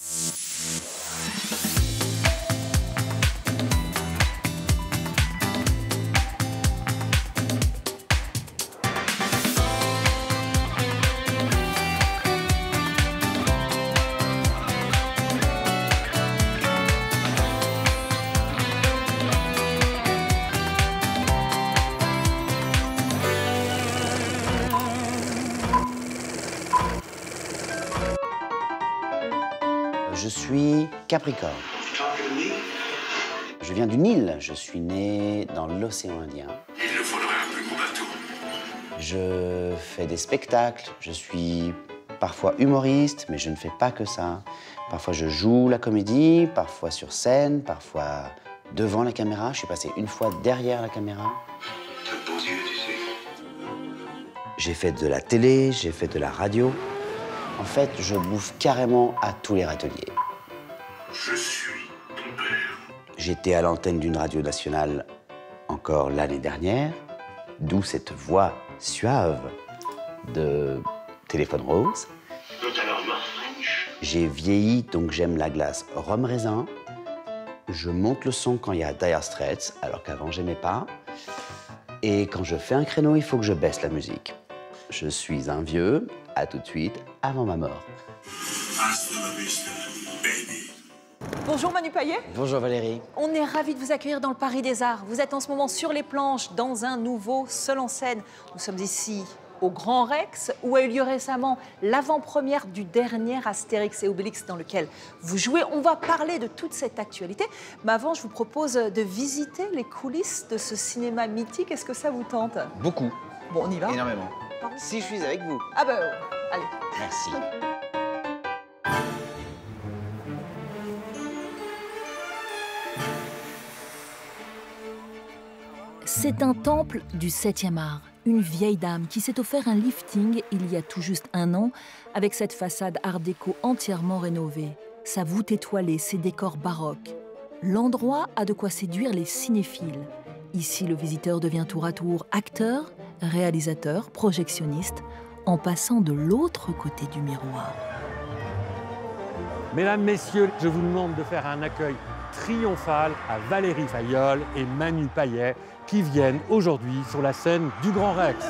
Yeah. Capricorne. Je viens du Nil. Je suis né dans l'océan Indien. Il nous faudrait un plus gros bateau. Je fais des spectacles. Je suis parfois humoriste, mais je ne fais pas que ça. Parfois je joue la comédie, parfois sur scène, parfois devant la caméra. Je suis passé une fois derrière la caméra. Tu sais. J'ai fait de la télé, j'ai fait de la radio. En fait, je bouffe carrément à tous les râteliers. Je suis ton père. J'étais à l'antenne d'une radio nationale encore l'année dernière, d'où cette voix suave de Téléphone Rose. J'ai vieilli, donc j'aime la glace rhum raisin. Je monte le son quand il y a Dire Straits, alors qu'avant j'aimais pas. Et quand je fais un créneau, il faut que je baisse la musique. Je suis un vieux, à tout de suite, avant ma mort. Bonjour Manu Payet. Bonjour Valérie. On est ravis de vous accueillir dans le Paris des Arts. Vous êtes en ce moment sur les planches dans un nouveau seul en scène. Nous sommes ici au Grand Rex où a eu lieu récemment l'avant-première du dernier Astérix et Obélix dans lequel vous jouez. On va parler de toute cette actualité. Mais avant, je vous propose de visiter les coulisses de ce cinéma mythique. Est-ce que ça vous tente? Beaucoup, Bon, on y va énormément. Pardon? Si je suis avec vous. Ah bah, euh, allez. Merci. C'est un temple du 7e art, une vieille dame qui s'est offert un lifting il y a tout juste un an avec cette façade art déco entièrement rénovée, sa voûte étoilée, ses décors baroques. L'endroit a de quoi séduire les cinéphiles. Ici, le visiteur devient tour à tour acteur, réalisateur, projectionniste, en passant de l'autre côté du miroir. Mesdames, Messieurs, je vous demande de faire un accueil triomphal à Valérie Fayolle et Manu Payet qui viennent aujourd'hui sur la scène du Grand Rex.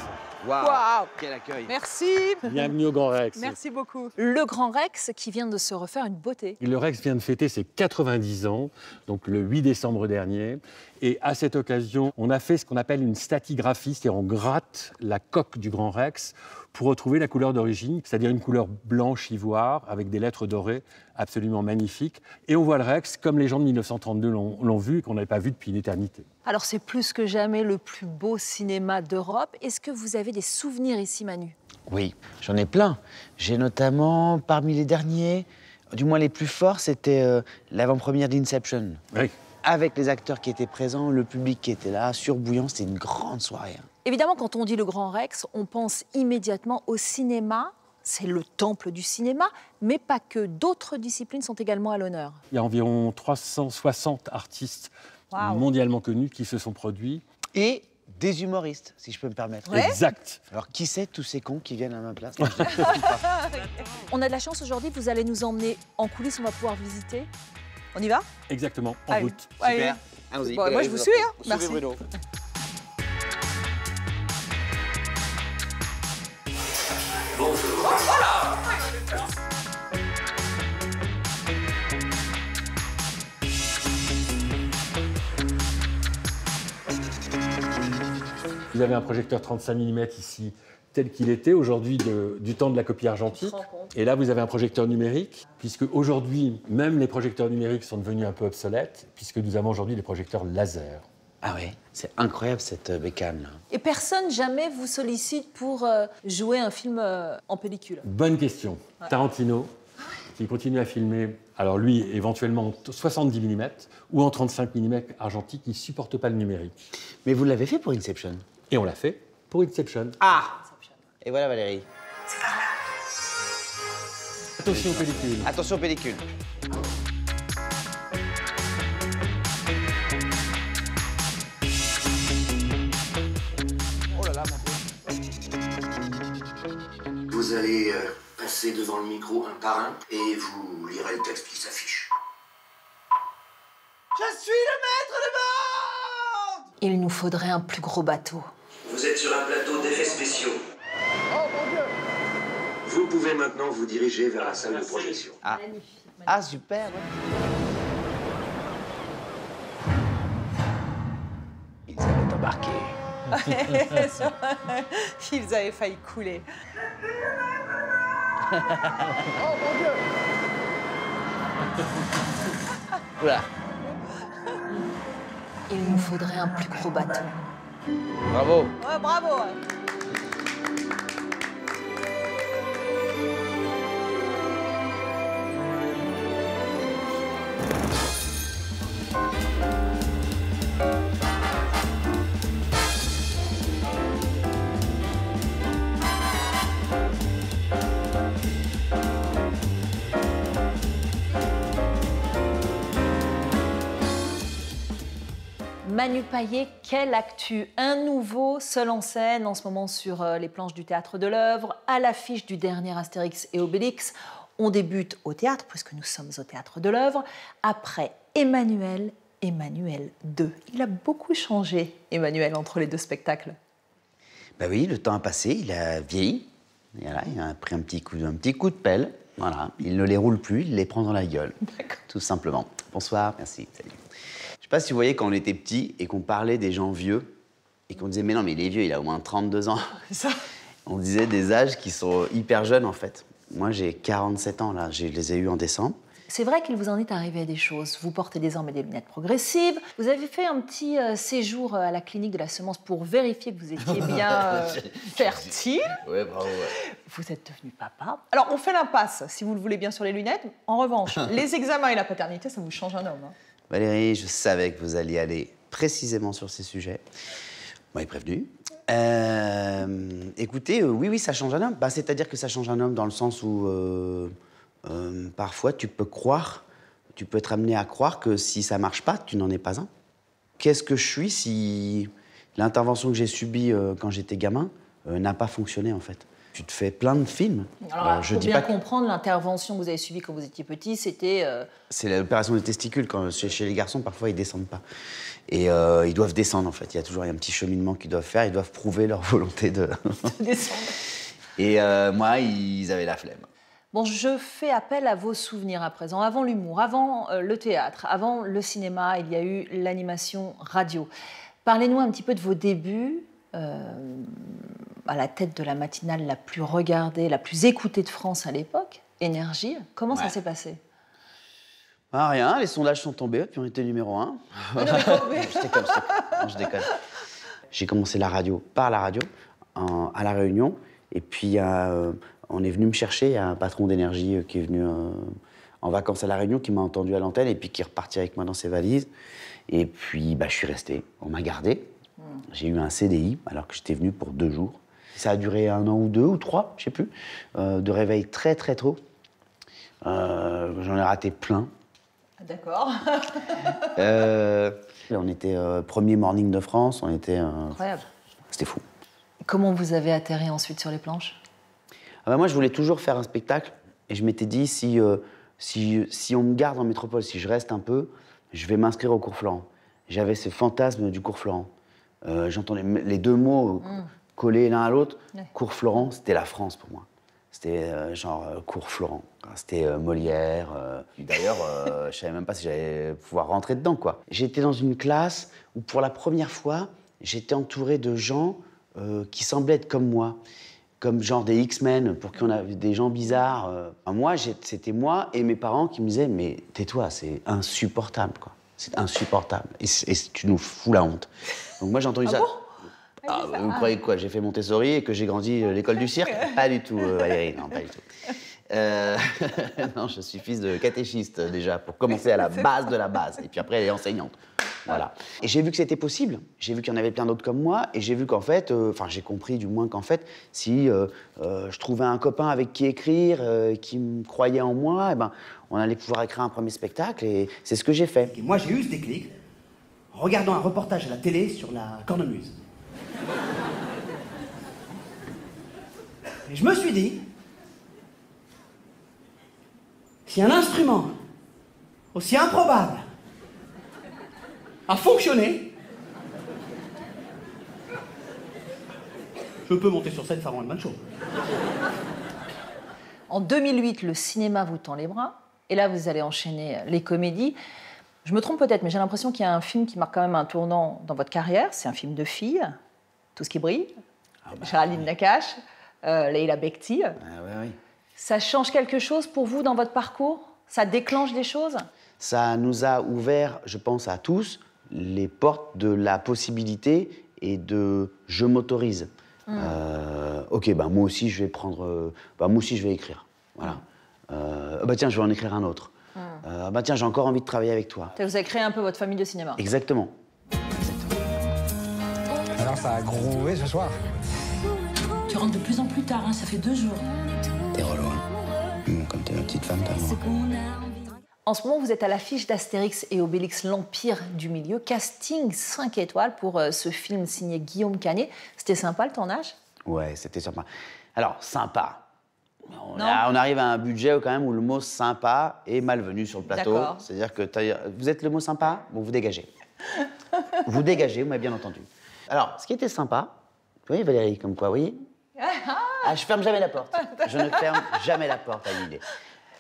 Waouh Waouh. Quel accueil Merci. Bienvenue au Grand Rex. Merci beaucoup. Le Grand Rex qui vient de se refaire une beauté. Le Rex vient de fêter ses 90 ans, donc le 8 décembre dernier. Et à cette occasion, on a fait ce qu'on appelle une statigraphie, c'est-à-dire on gratte la coque du Grand Rex pour retrouver la couleur d'origine, c'est-à-dire une couleur blanche ivoire avec des lettres dorées absolument magnifiques. Et on voit le Rex comme les gens de 1932 l'ont vu et qu'on n'avait pas vu depuis une éternité. Alors c'est plus que jamais le plus beau cinéma d'Europe. Est-ce que vous avez des souvenirs ici, Manu? Oui, j'en ai plein. J'ai notamment, parmi les derniers, du moins les plus forts, c'était euh, l'avant-première d'Inception. Oui. Avec les acteurs qui étaient présents, le public qui était là, surbouillant, c'était une grande soirée. hein. Évidemment, quand on dit le Grand Rex, on pense immédiatement au cinéma. C'est le temple du cinéma, mais pas que. D'autres disciplines sont également à l'honneur. Il y a environ 360 artistes mondialement connus qui se sont produits. Et des humoristes, si je peux me permettre. Ouais. Exact. Alors, qui c'est tous ces cons qui viennent à ma place? On a de la chance aujourd'hui, vous allez nous emmener en coulisses, on va pouvoir visiter. On y va? Exactement, en Allez. route. Allez. Allons-y. Bon, moi, je vous suis, hein. Merci. Bruno. Vous avez un projecteur 35 mm ici, tel qu'il était aujourd'hui du temps de la copie argentique. Et là, vous avez un projecteur numérique, puisque aujourd'hui, même les projecteurs numériques sont devenus un peu obsolètes, puisque nous avons aujourd'hui des projecteurs laser. Ah ouais, c'est incroyable cette euh, bécane là. Et personne jamais vous sollicite pour euh, jouer un film euh, en pellicule. Bonne question. Tarantino, qui continue à filmer, alors lui, éventuellement en 70 mm ou en 35 mm argentique, il ne supporte pas le numérique. Mais vous l'avez fait pour Inception? Et on l'a fait pour Inception. Ah Et voilà Valérie. Attention pellicule. Attention pellicule. Vous allez euh, passer devant le micro un par un et vous lirez le texte qui s'affiche. Je suis le maître du monde Il nous faudrait un plus gros bateau. Vous êtes sur un plateau d'effets spéciaux. Oh mon dieu Vous pouvez maintenant vous diriger vers la salle de projection. Ah, ah super. ouais. Ils avaient embarqué. Ils avaient failli couler. Oh mon dieu Oula, Il nous faudrait un plus gros bateau. bravo. Ouais, bravo. Manu Payet, quelle actu? Un nouveau seul en scène en ce moment sur euh, les planches du théâtre de l'œuvre, à l'affiche du dernier Astérix et Obélix. On débute au théâtre, puisque nous sommes au théâtre de l'œuvre. Après Emmanuel, Emmanuel 2. Il a beaucoup changé, Emmanuel, entre les deux spectacles. Bah oui, le temps a passé, il a vieilli. Et il a pris un petit coup, un petit coup de pelle. Voilà, il ne les roule plus, il les prend dans la gueule. Tout simplement. Bonsoir, merci, salut. Je sais pas si vous voyez quand on était petit et qu'on parlait des gens vieux et qu'on disait mais non mais il est vieux, il a au moins 32 ans. Ça On disait des âges qui sont hyper jeunes en fait. Moi j'ai 47 ans là, je les ai eus en décembre. C'est vrai qu'il vous en est arrivé des choses. Vous portez désormais des lunettes progressives. Vous avez fait un petit euh, séjour euh, à la clinique de la semence pour vérifier que vous étiez bien euh, fertile. Ouais, bravo. Vous êtes devenu papa. Alors, on fait l'impasse, si vous le voulez bien, sur les lunettes. En revanche, les examens et la paternité, ça vous change un homme. hein. Valérie, je savais que vous alliez aller précisément sur ces sujets. Vous m'avez prévenu. Euh, écoutez, euh, oui, oui, ça change un homme. Bah, C'est-à-dire que ça change un homme dans le sens où euh, parfois tu peux croire, tu peux être amené à croire que si ça marche pas, tu n'en es pas un. Qu'est-ce que je suis si l'intervention que j'ai subie quand j'étais gamin n'a pas fonctionné en fait? Tu te fais plein de films. Alors, Euh, pour je dis bien pas que- comprendre, l'intervention que vous avez subie quand vous étiez petit, c'était euh, C'est l'opération des testicules. Quand, chez, chez les garçons, parfois, ils descendent pas. Et euh, ils doivent descendre, en fait. Il y a toujours un petit cheminement qu'ils doivent faire. Ils doivent prouver leur volonté de... descendre. Et euh, moi, ils avaient la flemme. Bon, je fais appel à vos souvenirs à présent. Avant l'humour, avant le théâtre, avant le cinéma, il y a eu l'animation radio. Parlez-nous un petit peu de vos débuts euh, à la tête de la matinale la plus regardée, la plus écoutée de France à l'époque, Énergie. Comment ça s'est passé? Ah, rien, les sondages sont tombés, puis on était numéro un. Ah mais quand- mais- je déconne, je déconne. Non, je déconne. J'ai commencé la radio par la radio, en- à La Réunion. Et puis, euh, on est venu me chercher. Il y a un patron d'énergie euh, qui est venu euh, en vacances à La Réunion, qui m'a entendu à l'antenne et puis qui est reparti avec moi dans ses valises. Et puis, bah, je suis resté. On m'a gardé. J'ai eu un CDI alors que j'étais venu pour deux jours. Ça a duré un an ou deux ou trois, je sais plus, euh, de réveil très très tôt. Euh, J'en ai raté plein. D'accord. Euh, on était premier morning de France, on était. Incroyable. C'était fou. Comment vous avez atterri ensuite sur les planches? Ah bah moi, je voulais toujours faire un spectacle et je m'étais dit si, si, si on me garde en métropole, si je reste un peu, je vais m'inscrire au cours Florent. J'avais ce fantasme du cours Florent. Euh, J'entendais les deux mots euh, collés l'un à l'autre. Ouais. Cours Florent, c'était la France pour moi. C'était euh, genre euh, cours Florent. C'était euh, Molière. D'ailleurs, je savais même pas si j'allais pouvoir rentrer dedans, quoi. J'étais dans une classe où, pour la première fois, j'étais entouré de gens qui semblaient être comme moi, comme genre des X-Men, pour qui on avait des gens bizarres. Enfin, moi, c'était moi et mes parents qui me disaient Mais tais-toi, c'est insupportable, quoi. C'est insupportable. Et, tu nous fous la honte. Donc moi, j'ai entendu ça. Ah, bah, vous croyez quoi J'ai fait Montessori et que j'ai grandi à l'école du cirque? Pas du tout, euh, Valérie, non, pas du tout. Euh, non, je suis fils de catéchiste déjà, pour commencer à la base de la base. Et puis après, elle est enseignante. Voilà. Et j'ai vu que c'était possible. J'ai vu qu'il y en avait plein d'autres comme moi. Et j'ai vu qu'en fait, euh, enfin, j'ai compris du moins qu'en fait, si euh, euh, je trouvais un copain avec qui écrire, euh, qui me croyait en moi, eh ben, on allait pouvoir écrire un premier spectacle. Et c'est ce que j'ai fait. Et moi, j'ai eu ce déclic en regardant un reportage à la télé sur la cornemuse. Et je me suis dit, Si un instrument aussi improbable a fonctionné, je peux monter sur scène faire un man show. En 2008, le cinéma vous tend les bras. Et là, vous allez enchaîner les comédies. Je me trompe peut-être, mais j'ai l'impression qu'il y a un film qui marque quand même un tournant dans votre carrière. C'est un film de filles, Tout ce qui brille, Géraldine Nakache, euh, Leila Bekti. Ah ouais, oui. Ça change quelque chose pour vous dans votre parcours? Ça déclenche des choses? Ça nous a ouvert, je pense à tous, les portes de la possibilité et de je m'autorise. Euh, ok, bah, moi aussi je vais prendre, euh, bah, moi aussi je vais écrire. Voilà. Euh, ah bah tiens, je vais en écrire un autre. Euh, ah bah tiens, j'ai encore envie de travailler avec toi. Vous avez créé un peu votre famille de cinéma. Exactement. Alors ça a grové ce soir Tu rentres de plus en plus tard, hein, ça fait deux jours. T'es relou, hein. Hum, Comme t'es ma petite femme, t'as le droit. En ce moment, vous êtes à l'affiche d'Astérix et Obélix, l'Empire du Milieu. Casting 5 étoiles pour euh, ce film signé Guillaume Canet. C'était sympa le tournage? Ouais, c'était sympa. Alors, sympa. On, a- on arrive à un budget quand même où le mot sympa est malvenu sur le plateau. C'est-à-dire que vous êtes le mot sympa, bon, vous dégagez. vous dégagez, vous m'avez bien entendu. Alors, ce qui était sympa, vous voyez Valérie, comme quoi, vous voyez ah, Je ferme jamais la porte. Je ne ferme jamais la porte à l'idée.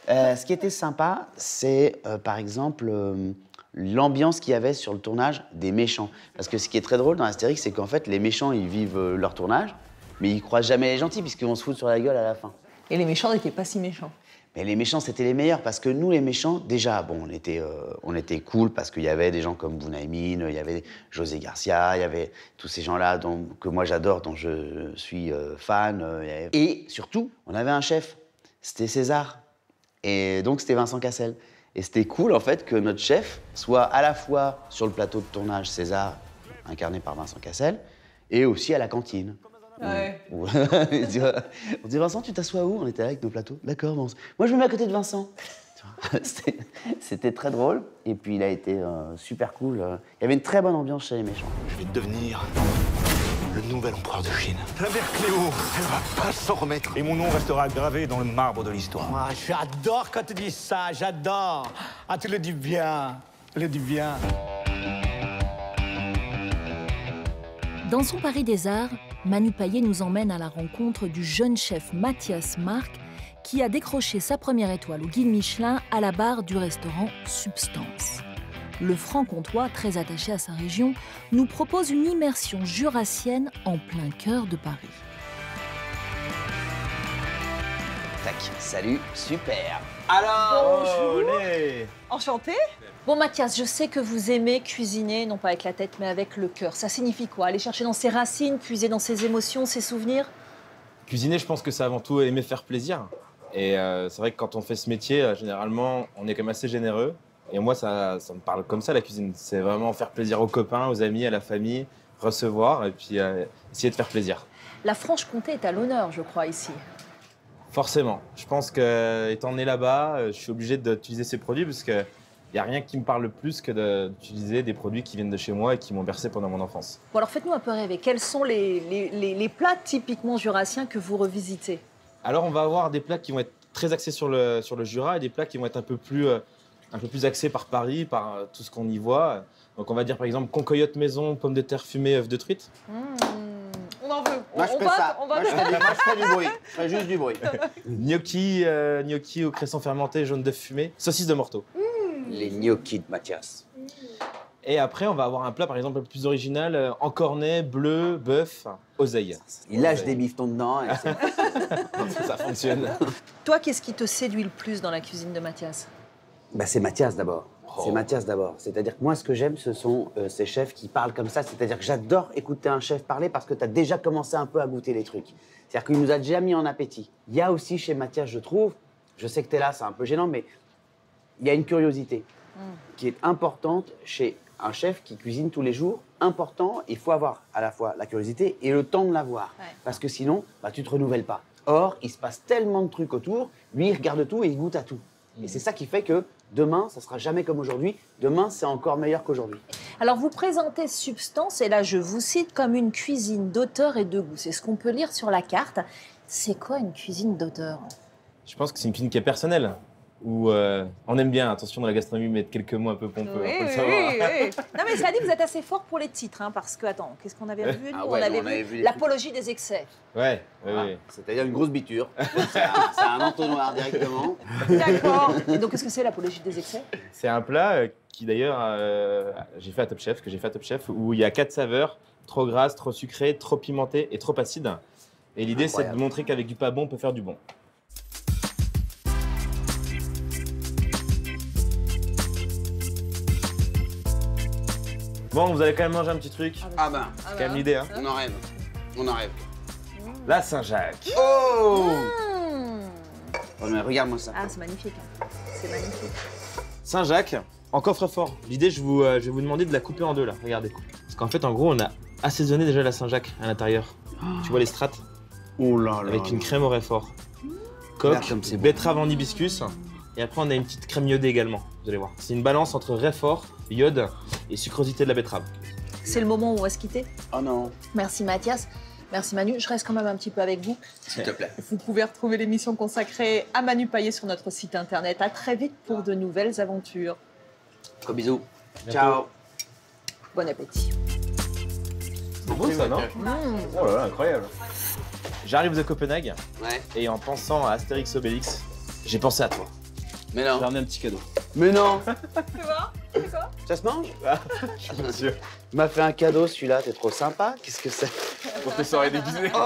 Euh, ce qui était sympa, c'est euh, par exemple euh, l'ambiance qu'il y avait sur le tournage des méchants. Parce que ce qui est très drôle dans Astérix, c'est qu'en fait, les méchants, ils vivent leur tournage, mais ils croisent jamais les gentils, puisqu'ils vont se foutre sur la gueule à la fin. Et les méchants n'étaient pas si méchants. Mais les méchants, c'était les meilleurs parce que nous, les méchants, déjà, bon, on était, euh, on était cool parce qu'il y avait des gens comme Bounaïmin, il y avait José Garcia, il y avait tous ces gens-là dont- que moi j'adore, dont je suis euh, fan. euh, Et surtout, on avait un chef, c'était César. Et donc, c'était Vincent Cassel. Et c'était cool, en fait, que notre chef soit à la fois sur le plateau de tournage César, incarné par Vincent Cassel, et aussi à la cantine. Ouais. Ou- Il dit, on dit Vincent, tu t'assois où? On était là avec nos plateaux. D'accord, bon, moi je me mets à côté de Vincent. C'était très drôle. Et puis il a été euh, super cool. Il y avait une très bonne ambiance chez les méchants. Je vais devenir le nouvel empereur de Chine. La mère Cléo, elle va pas s'en remettre. Et mon nom restera gravé dans le marbre de l'histoire. Ah, j'adore quand tu dis ça, j'adore. Ah, tu le dis bien, tu le dis bien. Dans son Paris des Arts, Manu Payet nous emmène à la rencontre du jeune chef Mathias Marc qui a décroché sa première étoile au guide Michelin à la barre du restaurant Substance. Le franc-comtois, très attaché à sa région, nous propose une immersion jurassienne en plein cœur de Paris. Tac, salut, super. Enchanté. Bon, Mathias, je sais que vous aimez cuisiner, non pas avec la tête, mais avec le cœur. Ça signifie quoi? Aller chercher dans ses racines, puiser dans ses émotions, ses souvenirs? Cuisiner, je pense que c'est avant tout aimer faire plaisir. Et euh, c'est vrai que quand on fait ce métier, euh, généralement, on est quand même assez généreux. Et moi, ça, ça me parle comme ça, la cuisine. C'est vraiment faire plaisir aux copains, aux amis, à la famille, recevoir et puis euh, essayer de faire plaisir. La Franche-Comté est à l'honneur, je crois, ici. Forcément. Je pense que étant né là-bas, je suis obligé d'utiliser ces produits parce que n'y a rien qui me parle plus que d'utiliser des produits qui viennent de chez moi et qui m'ont bercé pendant mon enfance. Bon, alors faites-nous un peu rêver. Quels sont les, les- les- les plats typiquement jurassiens que vous revisitez? Alors, on va avoir des plats qui vont être très axés sur le, sur le Jura et des plats qui vont être un peu plus, euh, un peu plus axés par Paris, par euh, tout ce qu'on y voit. Donc, on va dire par exemple concoyote maison, pommes de terre fumées, œufs de truite. On en veut. Moi je on fais va- ça. on va- Moi je fais, du, moi, je fais du bruit. Je fais juste du bruit. Gnocchi, euh, gnocchi au cresson fermenté, jaune d'œuf fumé, saucisse de morteau. Les gnocchis de Mathias. Et après, on va avoir un plat par exemple un peu plus original, euh, encornet, bleu, bœuf, oseille. Il lâche des bifetons dedans. et Ça fonctionne. Toi, qu'est-ce qui te séduit le plus dans la cuisine de Mathias? Bah, c'est Mathias d'abord. C'est Mathias d'abord. C'est-à-dire que moi, ce que j'aime, ce sont euh, ces chefs qui parlent comme ça. C'est-à-dire que j'adore écouter un chef parler parce que tu as déjà commencé un peu à goûter les trucs. C'est-à-dire qu'il nous a déjà mis en appétit. Il y a aussi chez Mathias, je trouve, je sais que tu es là, c'est un peu gênant, mais il y a une curiosité qui est importante chez un chef qui cuisine tous les jours. Important, il faut avoir à la fois la curiosité et le temps de l'avoir. Ouais. Parce que sinon, bah, tu te renouvelles pas. Or, il se passe tellement de trucs autour, lui, il regarde tout et il goûte à tout. Et c'est ça qui fait que demain, ça sera jamais comme aujourd'hui. Demain, c'est encore meilleur qu'aujourd'hui. Alors, vous présentez Substance, et là, je vous cite comme une cuisine d'auteur et de goût. C'est ce qu'on peut lire sur la carte. C'est quoi une cuisine d'auteur? Je pense que c'est une cuisine qui est personnelle. Où euh, on aime bien, attention dans la gastronomie, mettre quelques mots un peu pompeux, Oui, hein, faut le oui, savoir. oui, oui. Non, mais cela dit, vous êtes assez fort pour les titres, hein, parce que, attends, qu'est-ce qu'on avait vu nous? Ah On ouais, avait nous, on avait vu vu les l'apologie des excès. Ouais, Voilà. ouais. C'est-à-dire une grosse biture. C'est un, un entonnoir directement. D'accord. Et donc, qu'est-ce que c'est l'apologie des excès? C'est un plat euh, qui d'ailleurs, euh, j'ai fait à Top Chef, que j'ai fait à Top Chef, où il y a quatre saveurs, trop grasse, trop sucrée, trop pimentée et trop acide. Et l'idée, c'est de montrer qu'avec du pas bon, on peut faire du bon. Bon, vous allez quand même manger un petit truc. Ah ben, C'est quand même l'idée, hein. on en rêve. On en rêve. La Saint-Jacques. Oh Mmh. Oh, mais regarde-moi ça. Ah, c'est magnifique. hein. C'est magnifique. Saint-Jacques, en coffre-fort. L'idée, je, vous, euh, je vais vous demander de la couper en deux là. Regardez. Parce qu'en fait, en gros, on a assaisonné déjà la Saint-Jacques à l'intérieur. Tu vois les strates Oh là là. avec une crème au réfort. Regarde Coque, comme c'est bon. betterave en hibiscus. Et après, on a une petite crème iodée également. Vous allez voir. C'est une balance entre réfort, iode et sucrosité de la betterave. C'est le moment où on va se quitter. Oh non. Merci Mathias. Merci Manu. Je reste quand même un petit peu avec vous. S'il te plaît. Vous pouvez retrouver l'émission consacrée à Manu Payet sur notre site internet. À très vite pour de nouvelles aventures. Gros bisous. Ciao. Bon appétit. C'est beau ça, non Oh là là, incroyable. J'arrive de Copenhague Ouais. et en pensant à Astérix Obélix, j'ai pensé à toi. Mais J'ai non. ramené un petit cadeau. Mais non. Tu vois? Quoi Ça se mange Je suis pas sûr. Tu m'as fait un cadeau celui-là, t'es trop sympa. Qu'est-ce que c'est Pour tes soirées déguisées.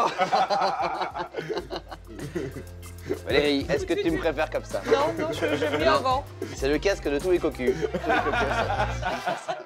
Valérie, est-ce que tu me préfères comme ça Non, non, je- j'aime bien avant. C'est le casque de tous les cocus. Tous les cocus.